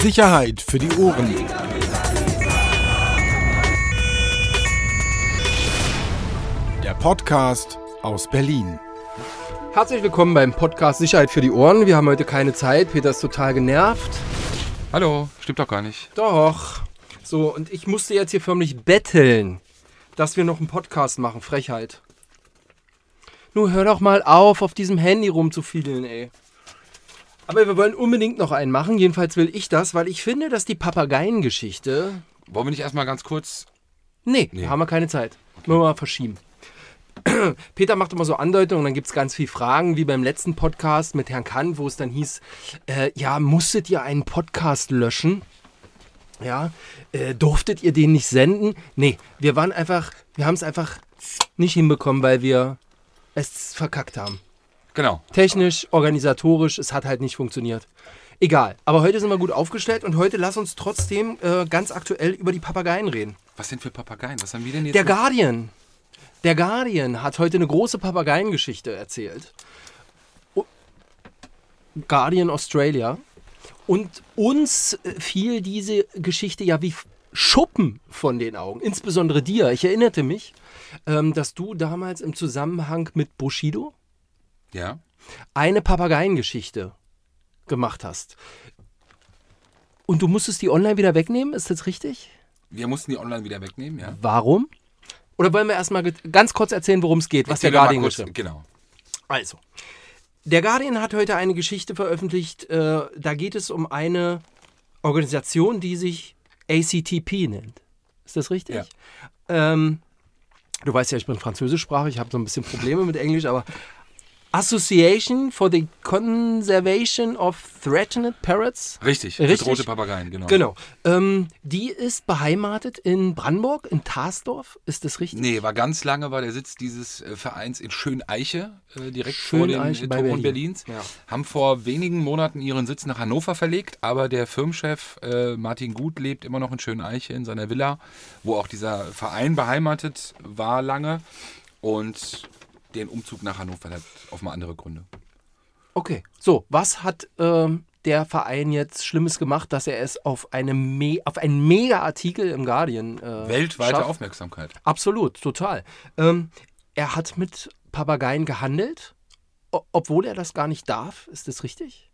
Sicherheit für die Ohren. Der Podcast aus Berlin. Herzlich willkommen beim Podcast Sicherheit für die Ohren. Wir haben heute keine Zeit. Peter ist total genervt. Hallo, stimmt doch gar nicht. Doch. So, und ich musste jetzt hier förmlich betteln, dass wir noch einen Podcast machen. Frechheit. Nur hör doch mal auf, auf diesem Handy rumzufiedeln, ey. Aber wir wollen unbedingt noch einen machen. Jedenfalls will ich das, weil ich finde, dass die Papageiengeschichte. Wollen wir nicht erstmal ganz kurz. Nee, Nee. haben wir keine Zeit. Müssen wir mal verschieben. Peter macht immer so Andeutungen und dann gibt es ganz viele Fragen, wie beim letzten Podcast mit Herrn Kant, wo es dann hieß, äh, ja, musstet ihr einen Podcast löschen? Ja, äh, durftet ihr den nicht senden? Nee, wir waren einfach, wir haben es einfach nicht hinbekommen, weil wir es verkackt haben. Genau. Technisch, organisatorisch, es hat halt nicht funktioniert. Egal, aber heute sind wir gut aufgestellt und heute lass uns trotzdem äh, ganz aktuell über die Papageien reden. Was denn für Papageien? Was haben wir denn jetzt? Der noch? Guardian. Der Guardian hat heute eine große Papageiengeschichte erzählt. O- Guardian Australia. Und uns äh, fiel diese Geschichte ja wie Schuppen von den Augen. Insbesondere dir. Ich erinnerte mich, ähm, dass du damals im Zusammenhang mit Bushido Ja. eine Papageiengeschichte gemacht hast. Und du musstest die online wieder wegnehmen, ist das richtig? Wir mussten die online wieder wegnehmen, ja. Warum? Oder wollen wir erstmal ganz kurz erzählen, worum es geht, was der Erzähl Guardian kurz- geschrieben Genau. Also, der Guardian hat heute eine Geschichte veröffentlicht, äh, da geht es um eine Organisation, die sich ACTP nennt. Ist das richtig? Ja. Ähm, du weißt ja, ich bin französischsprachig, ich habe so ein bisschen Probleme mit Englisch, aber Association for the Conservation of Threatened Parrots. Richtig. Richtig? Bedrohte Papageien, genau. Genau. Ähm, die ist beheimatet in Brandenburg, in Tarsdorf. Ist das richtig? Nee, war ganz lange war der Sitz dieses äh, Vereins in Schöneiche, äh, direkt vor Schöneiche äh, bei Toren Berlin. Berlins. Ja. Haben vor wenigen Monaten ihren Sitz nach Hannover verlegt, aber der Firmenchef äh, Martin Gut lebt immer noch in Schöneiche in seiner Villa, wo auch dieser Verein beheimatet war lange. Und den Umzug nach Hannover hat offenbar andere Gründe. Okay. So, was hat ähm, der Verein jetzt Schlimmes gemacht, dass er es auf, eine Me auf einen Mega-Artikel im Guardian äh, Weltweite schafft? Aufmerksamkeit. Absolut, total. Ähm, er hat mit Papageien gehandelt, obwohl er das gar nicht darf. Ist das richtig?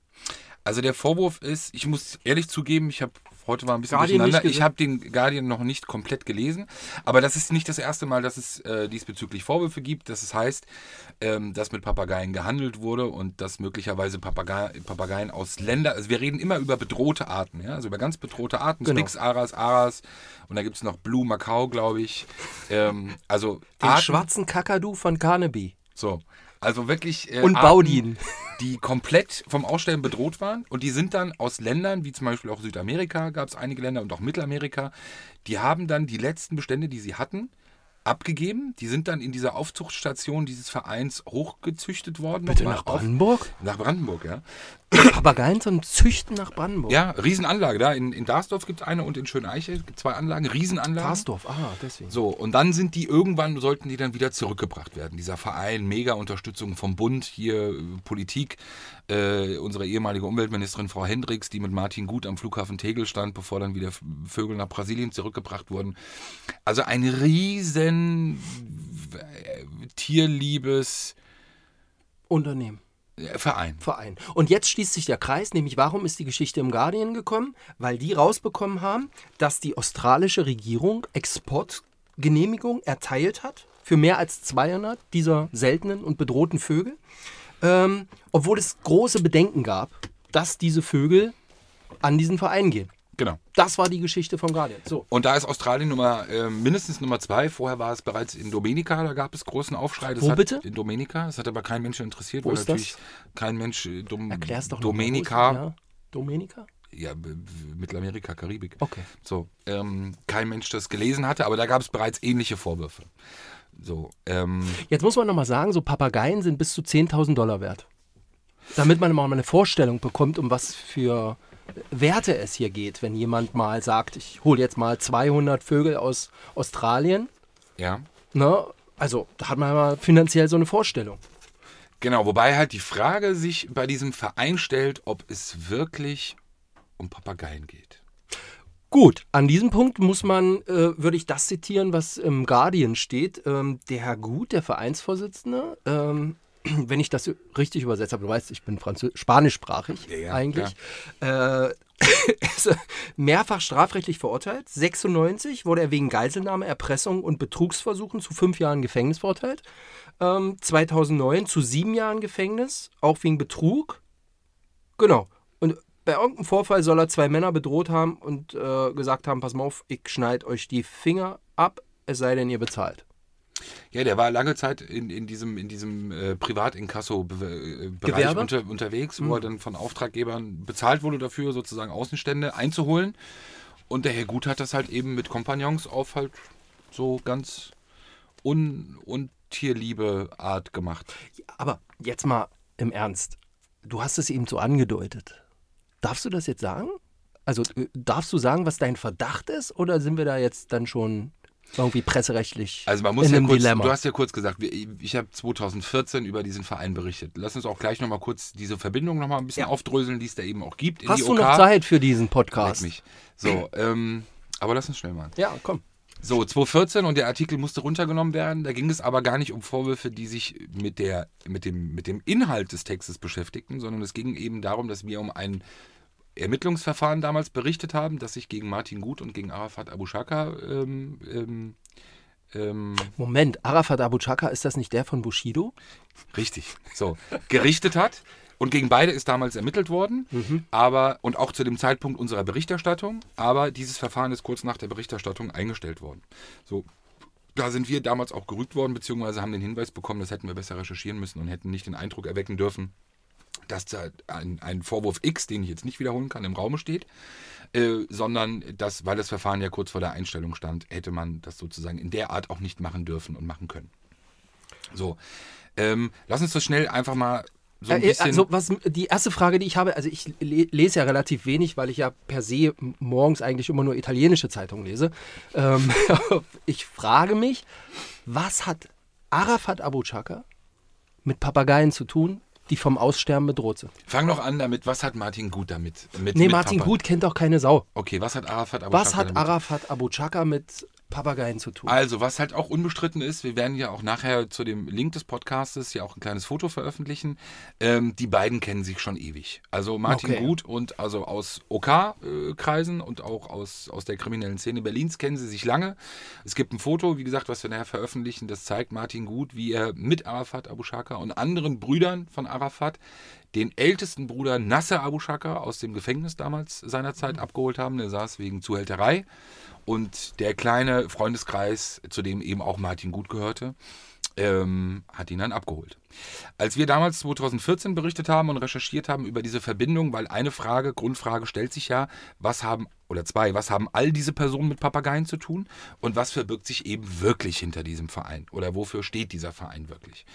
Also der Vorwurf ist, ich muss ehrlich zugeben, ich habe heute war ein bisschen Guardian durcheinander. Ich habe den Guardian noch nicht komplett gelesen, aber das ist nicht das erste Mal, dass es äh, diesbezüglich Vorwürfe gibt. Dass es heißt, ähm, dass mit Papageien gehandelt wurde und dass möglicherweise Papagei Papageien aus Ländern, also wir reden immer über bedrohte Arten, ja, also über ganz bedrohte Arten, Genau. Spix, Aras, Aras und da gibt es noch Blue Macau, glaube ich. Ähm, also Den Arten, schwarzen Kakadu von Carnaby. so. Also wirklich. Äh, Und Arten, Baudin. Die komplett vom Aussterben bedroht waren. Und die sind dann aus Ländern, wie zum Beispiel auch Südamerika, gab es einige Länder und auch Mittelamerika, die haben dann die letzten Bestände, die sie hatten, abgegeben. Die sind dann in dieser Aufzuchtstation dieses Vereins hochgezüchtet worden. Bitte nach auf- Brandenburg? Nach Brandenburg, ja. Papageien zum Züchten nach Brandenburg. Ja, Riesenanlage. Da in, in Darsdorf gibt es eine und in Schöneiche gibt es zwei Anlagen, Riesenanlagen. Tarsdorf, ah, deswegen. So, und dann sind die irgendwann, sollten die dann wieder zurückgebracht werden. Dieser Verein, mega Unterstützung vom Bund, hier äh, Politik. Äh, unsere ehemalige Umweltministerin Frau Hendricks, die mit Martin Gut am Flughafen Tegel stand, bevor dann wieder Vögel nach Brasilien zurückgebracht wurden. Also ein riesen äh, tierliebes Unternehmen. Verein. Verein. Und jetzt schließt sich der Kreis, nämlich warum ist die Geschichte im Guardian gekommen? Weil die rausbekommen haben, dass die australische Regierung Exportgenehmigung erteilt hat für mehr als 200 dieser seltenen und bedrohten Vögel, ähm, obwohl es große Bedenken gab, dass diese Vögel an diesen Verein gehen. Genau. Das war die Geschichte vom Guardian. So. Und da ist Australien Nummer, äh, mindestens Nummer zwei. Vorher war es bereits in Dominica, da gab es großen Aufschrei. Das Wo hat, bitte? In Dominica. Das hat aber kein Mensch interessiert, Wo weil natürlich das? kein Mensch äh, Dom, Erklär's doch noch mal, Ja. Dominica? ja, Mittelamerika, Karibik. Okay. So, ähm, kein Mensch das gelesen hatte, aber da gab es bereits ähnliche Vorwürfe. So, ähm, Jetzt muss man nochmal sagen, so Papageien sind bis zu 10.000 Dollar wert. Damit man mal eine Vorstellung bekommt, um was für Werte es hier geht, wenn jemand mal sagt, ich hole jetzt mal 200 Vögel aus Australien. ja. Ne? Also da hat man mal finanziell so eine Vorstellung. Genau, wobei halt die Frage sich bei diesem Verein stellt, ob es wirklich um Papageien geht. Gut, an diesem Punkt muss man, äh, würde ich das zitieren, was im Guardian steht. Ähm, der Herr Gut, der Vereinsvorsitzende, ähm, wenn ich das richtig übersetzt habe, du weißt, ich bin Französ spanischsprachig Ja, ja, eigentlich, äh, ist mehrfach strafrechtlich verurteilt. 96 wurde er wegen Geiselnahme, Erpressung und Betrugsversuchen zu fünf Jahren Gefängnis verurteilt. Ähm, 2009 zu sieben Jahren Gefängnis, auch wegen Betrug. Genau. Bei irgendeinem Vorfall soll er zwei Männer bedroht haben und äh, gesagt haben, pass mal auf, ich schneide euch die Finger ab, es sei denn, ihr bezahlt. Ja, der war lange Zeit in, in diesem, in diesem äh, Privatinkasso-Bereich Gewerbe? unter, unterwegs, wo er dann von Auftraggebern bezahlt wurde dafür, sozusagen Außenstände einzuholen. Und der Herr Gut hat das halt eben mit Kompagnons auf halt so ganz un untierliebe Art gemacht. Aber jetzt mal im Ernst. Du hast es eben so angedeutet. Darfst du das jetzt sagen? Also äh, darfst du sagen, was dein Verdacht ist? Oder sind wir da jetzt dann schon irgendwie presserechtlich Also man muss in ja einem kurz, Dilemma? du hast ja kurz gesagt, ich habe 2014 über diesen Verein berichtet. Lass uns auch gleich nochmal kurz diese Verbindung nochmal ein bisschen Ja. aufdröseln, die es da eben auch gibt. In hast die du OK. noch Zeit für diesen Podcast? mich. So, ähm, aber lass uns schnell machen. Ja, komm. So, 2014 und der Artikel musste runtergenommen werden. Da ging es aber gar nicht um Vorwürfe, die sich mit, der, mit, dem, mit dem Inhalt des Textes beschäftigten, sondern es ging eben darum, dass wir um ein Ermittlungsverfahren damals berichtet haben, das sich gegen Martin Gut und gegen Arafat Abu Shaka ähm, ähm, ähm, Moment, Arafat Abu Chaka, ist das nicht der von Bushido? richtig so gerichtet hat. Und gegen beide ist damals ermittelt worden, aber und auch zu dem Zeitpunkt unserer Berichterstattung, aber dieses Verfahren ist kurz nach der Berichterstattung eingestellt worden. So, da sind wir damals auch gerügt worden, beziehungsweise haben den Hinweis bekommen, das hätten wir besser recherchieren müssen und hätten nicht den Eindruck erwecken dürfen, dass da ein, ein Vorwurf X, den ich jetzt nicht wiederholen kann, im Raume steht, äh, sondern dass, weil das Verfahren ja kurz vor der Einstellung stand, hätte man das sozusagen in der Art auch nicht machen dürfen und machen können. So, ähm, lass uns das schnell einfach mal so ein Äh, bisschen. also was die erste Frage, die ich habe, also ich le lese ja relativ wenig, weil ich ja per se morgens eigentlich immer nur italienische Zeitungen lese. Ähm, ich frage mich, was hat Arafat Abu Chaka mit Papageien zu tun, die vom Aussterben bedroht sind? Fang doch an damit, was hat Martin Gut damit? Mit, Nee, mit Martin Papa? Gut kennt doch keine Sau. Okay, was hat Arafat Abu Was Shaka hat damit? Arafat Abu Chaka mit Papageien zu tun? Also, was halt auch unbestritten ist, wir werden ja auch nachher zu dem Link des Podcastes ja auch ein kleines Foto veröffentlichen. Ähm, die beiden kennen sich schon ewig. Also Martin Okay. Gut und also aus OK-Kreisen und auch aus, aus der kriminellen Szene Berlins kennen sie sich lange. Es gibt ein Foto, wie gesagt, was wir nachher veröffentlichen, das zeigt Martin Gut, wie er mit Arafat Abu Shaka und anderen Brüdern von Arafat den ältesten Bruder Nasser Abu Shaka aus dem Gefängnis damals seinerzeit abgeholt haben. Der saß wegen Zuhälterei. Und der kleine Freundeskreis, zu dem eben auch Martin Gut gehörte, ähm, hat ihn dann abgeholt. Als wir damals 2014 berichtet haben und recherchiert haben über diese Verbindung, weil eine Frage, Grundfrage stellt sich ja, was haben, oder zwei, was haben all diese Personen mit Papageien zu tun und was verbirgt sich eben wirklich hinter diesem Verein oder wofür steht dieser Verein wirklich?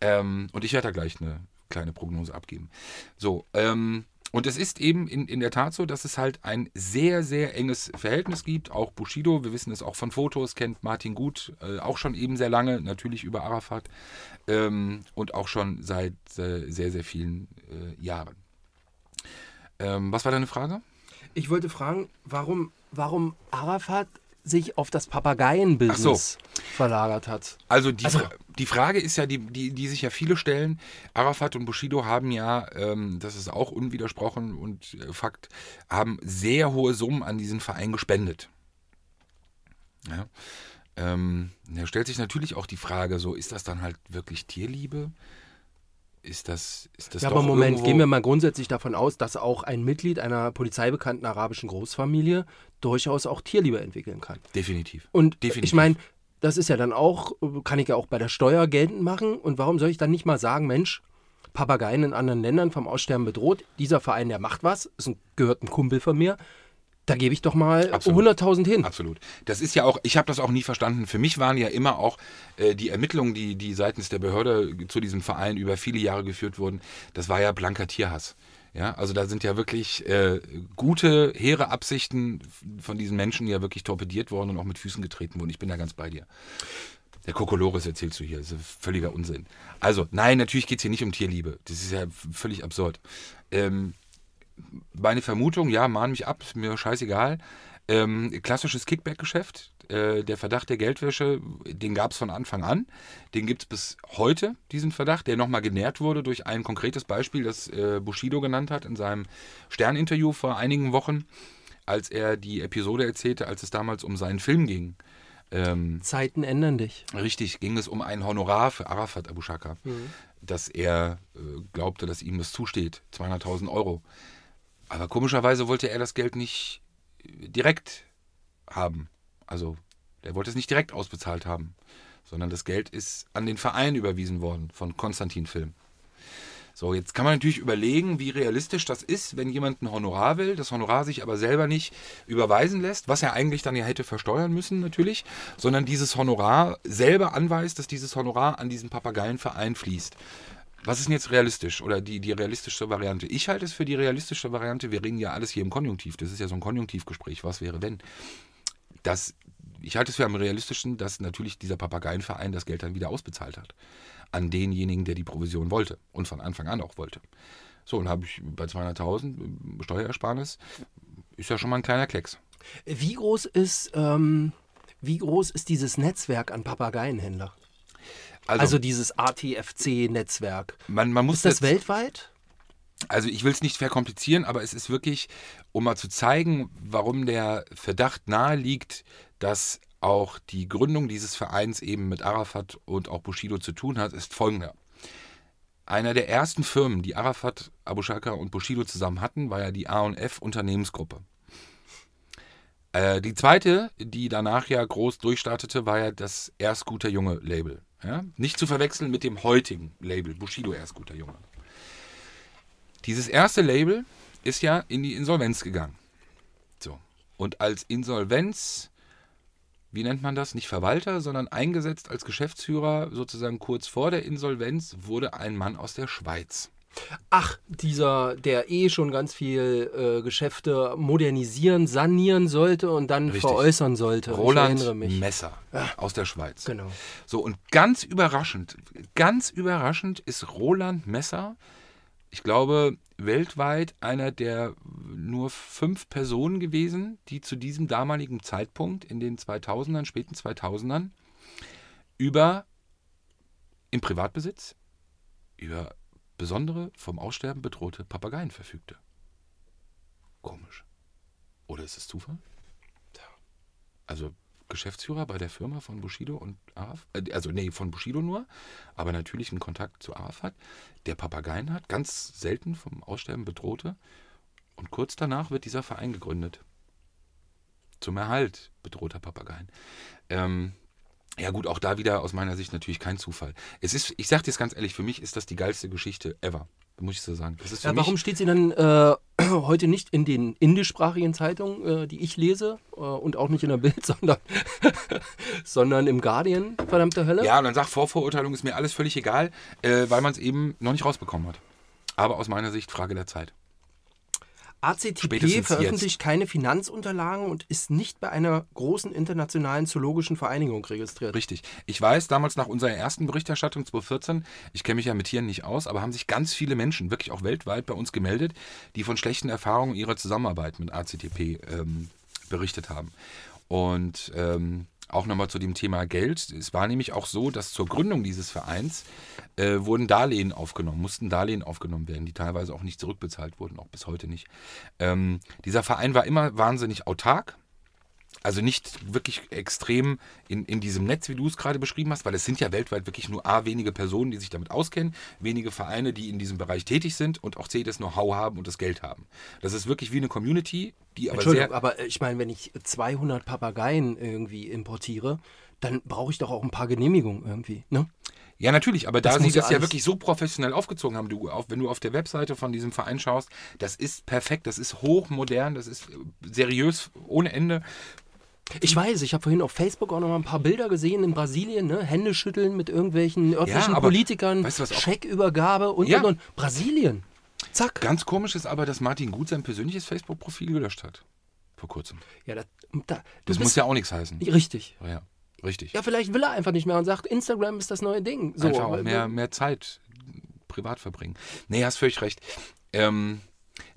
Ähm, und ich werde da gleich eine kleine Prognose abgeben. So, ähm, und es ist eben in, in der Tat so, dass es halt ein sehr, sehr enges Verhältnis gibt. Auch Bushido, wir wissen es auch von Fotos, kennt Martin gut, äh, auch schon eben sehr lange, natürlich über Arafat ähm, und auch schon seit äh, sehr, sehr vielen äh, Jahren. Ähm, was war deine Frage? Ich wollte fragen, warum, warum Arafat sich auf das Papageien-Business verlagert hat. Also die, Also- die Frage ist ja, die, die, die sich ja viele stellen, Arafat und Bushido haben ja, ähm, das ist auch unwidersprochen und äh, Fakt, haben sehr hohe Summen an diesen Verein gespendet. Ja. Ähm, da stellt sich natürlich auch die Frage, so ist das dann halt wirklich Tierliebe? Ist das, ist das Ja, aber Moment, irgendwo- gehen wir mal grundsätzlich davon aus, dass auch ein Mitglied einer polizeibekannten arabischen Großfamilie durchaus auch Tierliebe entwickeln kann. Definitiv. Und Definitiv. ich meine, das ist ja dann auch, kann ich ja auch bei der Steuer geltend machen. Und warum soll ich dann nicht mal sagen, Mensch, Papageien in anderen Ländern vom Aussterben bedroht, dieser Verein, der macht was, ist ein, gehört ein Kumpel von mir, da gebe ich doch mal Absolut. 100.000 hin. Absolut. Das ist ja auch, ich habe das auch nie verstanden. Für mich waren ja immer auch äh, die Ermittlungen, die, die seitens der Behörde zu diesem Verein über viele Jahre geführt wurden, das war ja blanker Tierhass. Ja, also da sind ja wirklich äh, gute, hehre Absichten von diesen Menschen ja wirklich torpediert worden und auch mit Füßen getreten worden. Ich bin da ganz bei dir. Der Kokolores erzählst du hier, das ist völliger Unsinn. Also, nein, natürlich geht es hier nicht um Tierliebe. Das ist ja völlig absurd. Ähm, meine Vermutung, ja, mahn mich ab, ist mir scheißegal. Ähm, klassisches Kickback-Geschäft. Äh, der Verdacht der Geldwäsche, den gab es von Anfang an. Den gibt es bis heute, diesen Verdacht, der nochmal genährt wurde durch ein konkretes Beispiel, das äh, Bushido genannt hat in seinem Stern-Interview vor einigen Wochen, als er die Episode erzählte, als es damals um seinen Film ging. Ähm, Zeiten ändern dich. Richtig, ging es um ein Honorar für Arafat Abu Shaka, Mhm. dass er äh, glaubte, dass ihm das zusteht, 200.000 Euro. Aber komischerweise wollte er das Geld nicht direkt haben. Also, er wollte es nicht direkt ausbezahlt haben, sondern das Geld ist an den Verein überwiesen worden von Konstantin Film. So, jetzt kann man natürlich überlegen, wie realistisch das ist, wenn jemand ein Honorar will, das Honorar sich aber selber nicht überweisen lässt, was er eigentlich dann ja hätte versteuern müssen natürlich, sondern dieses Honorar selber anweist, dass dieses Honorar an diesen Papageienverein fließt. Was ist denn jetzt realistisch oder die, die realistischste Variante? Ich halte es für die realistischste Variante. Wir reden ja alles hier im Konjunktiv. Das ist ja so ein Konjunktivgespräch. Was wäre, wenn? Das, ich halte es für am realistischsten, dass natürlich dieser Papageienverein das Geld dann wieder ausbezahlt hat. An denjenigen, der die Provision wollte und von Anfang an auch wollte. So, und habe ich bei 200.000 Steuerersparnis, ist ja schon mal ein kleiner Klecks. Wie groß ist, ähm, wie groß ist dieses Netzwerk an Papageienhändler? Also, dieses ATFC-Netzwerk. man, man muss Ist das jetzt- weltweit? Also ich will es nicht verkomplizieren, aber es ist wirklich, um mal zu zeigen, warum der Verdacht nahe liegt, dass auch die Gründung dieses Vereins eben mit Arafat und auch Bushido zu tun hat, ist folgender. Einer der ersten Firmen, die Arafat, Abu Shaka und Bushido zusammen hatten, war ja die A&F Unternehmensgruppe. Äh, die zweite, die danach ja groß durchstartete, war ja das Erst guter Junge Label. Ja? Nicht zu verwechseln mit dem heutigen Label, Bushido Erst guter Junge. Dieses erste Label ist ja in die Insolvenz gegangen. So. Und als Insolvenz, wie nennt man das? Nicht Verwalter, sondern eingesetzt als Geschäftsführer, sozusagen kurz vor der Insolvenz, wurde ein Mann aus der Schweiz. Ach, dieser, der eh schon ganz viel äh, Geschäfte modernisieren, sanieren sollte und dann Richtig. veräußern sollte. Roland. Messer aus der Schweiz. Genau. So, und ganz überraschend, ganz überraschend ist Roland Messer, ich glaube, weltweit einer der nur fünf Personen gewesen, die zu diesem damaligen Zeitpunkt in den 2000ern, späten 2000ern, über im Privatbesitz, über besondere, vom Aussterben bedrohte Papageien verfügte. Komisch. Oder ist es Zufall? Also Geschäftsführer bei der Firma von Bushido und Araf, äh, also nee, von Bushido nur, aber natürlich einen Kontakt zu Arafat, der Papageien hat, ganz selten vom Aussterben bedrohte. Und kurz danach wird dieser Verein gegründet. Zum Erhalt bedrohter Papageien. Ähm, ja gut, auch da wieder aus meiner Sicht natürlich kein Zufall. Es ist, ich sag dir es ganz ehrlich, für mich ist das die geilste Geschichte ever. Muss ich so sagen. Ja, warum steht sie dann äh, heute nicht in den indischsprachigen Zeitungen, äh, die ich lese, äh, und auch nicht in der Bild, sondern, sondern im Guardian, verdammte Hölle? Ja, und dann sagt Vorverurteilung ist mir alles völlig egal, äh, weil man es eben noch nicht rausbekommen hat. Aber aus meiner Sicht Frage der Zeit. ACTP Spätestens veröffentlicht keine Finanzunterlagen und ist nicht bei einer großen internationalen zoologischen Vereinigung registriert. Richtig. Ich weiß, damals nach unserer ersten Berichterstattung 2014, ich kenne mich ja mit Tieren nicht aus, aber haben sich ganz viele Menschen, wirklich auch weltweit, bei uns gemeldet, die von schlechten Erfahrungen ihrer Zusammenarbeit mit ACTP ähm, berichtet haben. Und ähm, auch nochmal zu dem Thema Geld. Es war nämlich auch so, dass zur Gründung dieses Vereins äh, wurden Darlehen aufgenommen, mussten Darlehen aufgenommen werden, die teilweise auch nicht zurückbezahlt wurden, auch bis heute nicht. Ähm, dieser Verein war immer wahnsinnig autark, also nicht wirklich extrem in, in diesem Netz, wie du es gerade beschrieben hast, weil es sind ja weltweit wirklich nur A, wenige Personen, die sich damit auskennen, wenige Vereine, die in diesem Bereich tätig sind und auch C, das Know-how haben und das Geld haben. Das ist wirklich wie eine Community, die aber Entschuldigung, sehr... aber äh, ich meine, wenn ich 200 Papageien irgendwie importiere, dann brauche ich doch auch ein paar Genehmigungen irgendwie, ne? Ja, natürlich, aber da Das sie muss ja das ja wirklich so professionell aufgezogen haben, du, auf, wenn du auf der Webseite von diesem Verein schaust, das ist perfekt, das ist hochmodern, das ist äh, seriös ohne Ende. Ich weiß, ich habe vorhin auf Facebook auch noch mal ein paar Bilder gesehen in Brasilien, ne? Hände schütteln mit irgendwelchen örtlichen aber Politikern, weißt du, was auch- Scheckübergabe und, Ja. und, und. Brasilien. Zack. Ganz komisch ist aber, dass Martin Gut sein persönliches Facebook-Profil gelöscht hat. Vor kurzem. Ja, da, da, Das muss ja auch nichts heißen. Richtig. Ja, richtig. Ja, vielleicht will er einfach nicht mehr und sagt, Instagram ist das neue Ding. So, Einfach auch mehr, mehr Zeit privat verbringen. Nee, hast völlig recht. Ähm,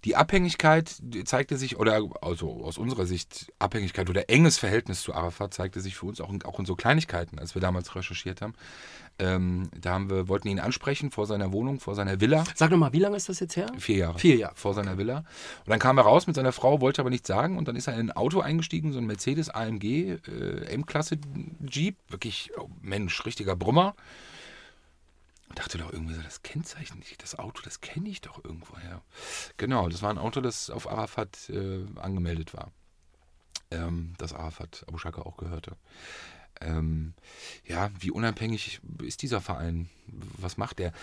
Die Abhängigkeit zeigte sich, oder also aus unserer Sicht, Abhängigkeit oder enges Verhältnis zu Arafat zeigte sich für uns auch in, auch in so Kleinigkeiten, als wir damals recherchiert haben. Ähm, da haben wir, wollten ihn ansprechen vor seiner Wohnung, vor seiner Villa. Sag nochmal, wie lange ist das jetzt her? Vier Jahre. Vier Jahre. Vor seiner Villa. Und dann kam er raus mit seiner Frau, wollte aber nichts sagen. Und dann ist er in ein Auto eingestiegen, so ein Mercedes AMG, äh, M-Klasse Jeep. Wirklich, oh Mensch, richtiger Brummer. Und dachte doch irgendwie so, das Kennzeichen, das Auto, das kenne ich doch irgendwoher. Genau, das war ein Auto, das auf Arafat äh, angemeldet war. Ähm, das Arafat Abu Shaka auch gehörte. Ähm, ja, wie unabhängig ist dieser Verein? Was macht der?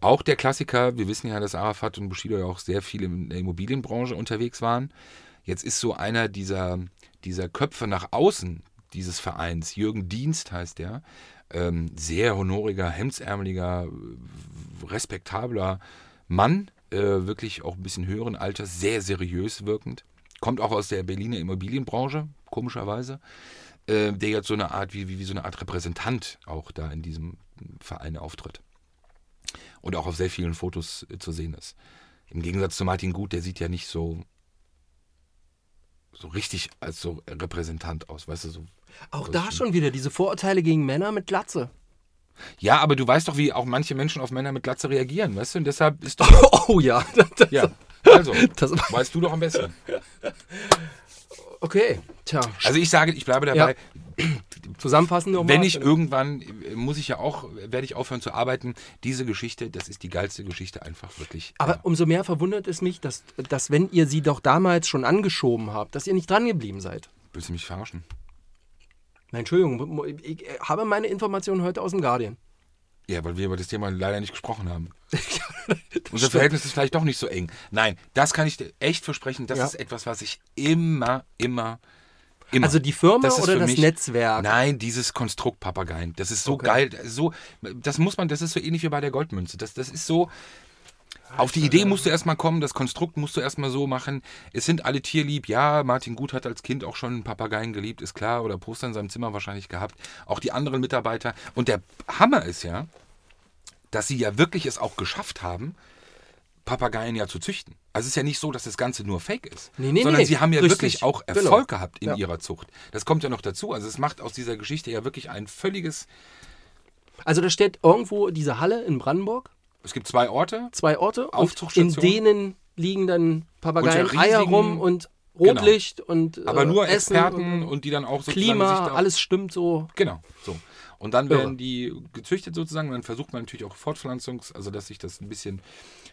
Auch der Klassiker, wir wissen ja, dass Arafat und Bushido ja auch sehr viel in der Immobilienbranche unterwegs waren. Jetzt ist so einer dieser, dieser Köpfe nach außen dieses Vereins, Jürgen Dienst heißt der, ähm, sehr honoriger, hemdsärmeliger, respektabler Mann, äh, wirklich auch ein bisschen höheren Alters, sehr seriös wirkend. Kommt auch aus der Berliner Immobilienbranche, komischerweise äh, der jetzt so eine Art, wie, wie, wie so eine Art Repräsentant auch da in diesem Verein auftritt. Und auch auf sehr vielen Fotos äh, zu sehen ist. Im Gegensatz zu Martin Gut, der sieht ja nicht so, so richtig als so Repräsentant aus, weißt du, so. Auch da schon wieder diese Vorurteile gegen Männer mit Glatze. Ja, aber du weißt doch, wie auch manche Menschen auf Männer mit Glatze reagieren, weißt du? Und deshalb ist doch. Oh ja. ja, also, Das- weißt du doch am besten. Okay, tja. Also ich sage, ich bleibe dabei, Zusammenfassend. Wenn ich irgendwann, äh, muss ich ja auch, werde ich aufhören zu arbeiten. Diese Geschichte, das ist die geilste Geschichte einfach wirklich. Aber ja. umso mehr verwundert es mich, dass, dass wenn ihr sie doch damals schon angeschoben habt, dass ihr nicht dran geblieben seid. Willst du mich verarschen? Nein, Entschuldigung, ich habe meine Informationen heute aus dem Guardian. Ja, weil wir über das Thema leider nicht gesprochen haben. Unser Verhältnis ist vielleicht doch nicht so eng. Nein, das kann ich dir echt versprechen. Das Ja. ist etwas, was ich immer, immer, immer. Also die Firma ist oder das mich- Netzwerk? Nein, dieses Konstrukt Papageien. Das ist so Okay. geil. So, das muss man, das ist so ähnlich wie bei der Goldmünze. Das, das ist so. Auf die Idee musst du erstmal kommen, das Konstrukt musst du erstmal so machen. Es sind alle tierlieb. Ja, Martin Gut hat als Kind auch schon Papageien geliebt, ist klar. Oder Poster in seinem Zimmer wahrscheinlich gehabt. Auch die anderen Mitarbeiter. Und der Hammer ist ja, dass sie ja wirklich es auch geschafft haben, Papageien ja zu züchten. Also es ist ja nicht so, dass das Ganze nur Fake ist. Nee, nee, sondern nee. sie haben ja Richtig. wirklich auch Genau. Erfolg gehabt in Ja. ihrer Zucht. Das kommt ja noch dazu. Also es macht aus dieser Geschichte ja wirklich ein völliges. Also da steht irgendwo diese Halle in Brandenburg, Es gibt zwei Orte. zwei Orte, und in denen liegen dann Papageien Unter Eier riesigen- rum und Rotlicht und Aber äh, nur Essen Experten und und die dann auch sozusagen Klima, sich da- alles stimmt so. Genau, so. Und dann werden die gezüchtet sozusagen. Dann versucht man natürlich auch Fortpflanzungs, also dass sich das ein bisschen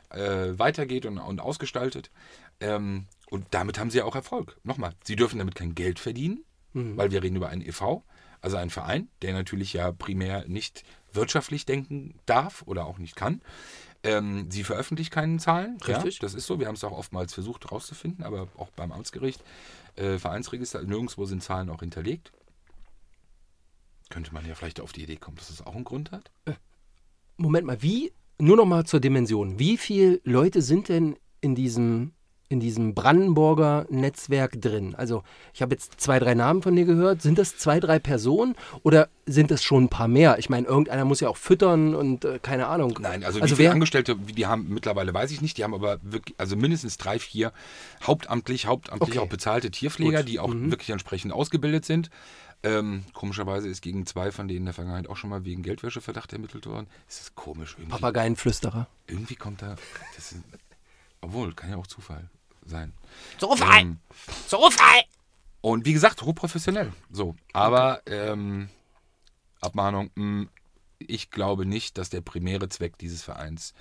äh, weitergeht und, und ausgestaltet. Ähm, und damit haben sie ja auch Erfolg. Nochmal, sie dürfen damit kein Geld verdienen, weil wir reden über einen e.V., also einen Verein, der natürlich ja primär nicht wirtschaftlich denken darf oder auch nicht kann. Ähm, sie veröffentlicht keinen Zahlen. Richtig. Ja, das ist so. Wir haben es auch oftmals versucht herauszufinden, aber auch beim Amtsgericht. Äh, Vereinsregister, nirgendwo sind Zahlen auch hinterlegt. Könnte man ja vielleicht auf die Idee kommen, dass es auch einen Grund hat. Moment mal, wie, nur noch mal zur Dimension, wie viele Leute sind denn in diesem, in diesem Brandenburger Netzwerk drin? Also ich habe jetzt zwei, drei Namen von dir gehört. Sind das zwei, drei Personen oder sind es schon ein paar mehr? Ich meine, irgendeiner muss ja auch füttern und äh, keine Ahnung. Nein, also, also wie viele wer, Angestellte, die haben mittlerweile, weiß ich nicht. Die haben aber wirklich, also mindestens drei, vier hauptamtlich, hauptamtlich Okay. auch bezahlte Tierpfleger, Gut. die auch wirklich entsprechend ausgebildet sind. Ähm, komischerweise ist gegen zwei von denen in der Vergangenheit auch schon mal wegen Geldwäscheverdacht ermittelt worden. Ist das komisch irgendwie? Papageienflüsterer. Irgendwie kommt da. Ist, obwohl, kann ja auch Zufall sein. Zufall! Ähm, Zufall! und wie gesagt, hochprofessionell. So, aber ähm, Abmahnung, mh, ich glaube nicht, dass der primäre Zweck dieses Vereins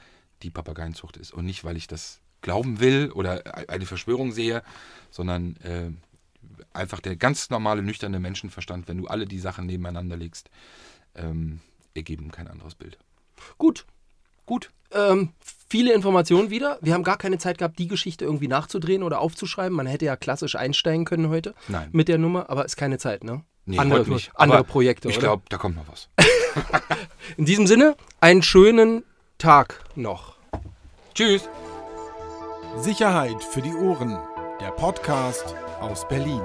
die Papageienzucht ist. Und nicht, weil ich das glauben will oder eine Verschwörung sehe, sondern äh, einfach der ganz normale, nüchterne Menschenverstand, wenn du alle die Sachen nebeneinander legst, ähm, ergeben kein anderes Bild. Gut. Gut. Ähm, viele Informationen wieder. Wir haben gar keine Zeit gehabt, die Geschichte irgendwie nachzudrehen oder aufzuschreiben. Man hätte ja klassisch einsteigen können heute Nein. mit der Nummer, aber ist keine Zeit, ne? Nee, andere heute nicht. andere Aber Projekte, Ich glaube, da kommt noch was. In diesem Sinne, einen schönen Tag noch. Tschüss. Sicherheit für die Ohren. Der Podcast aus Berlin.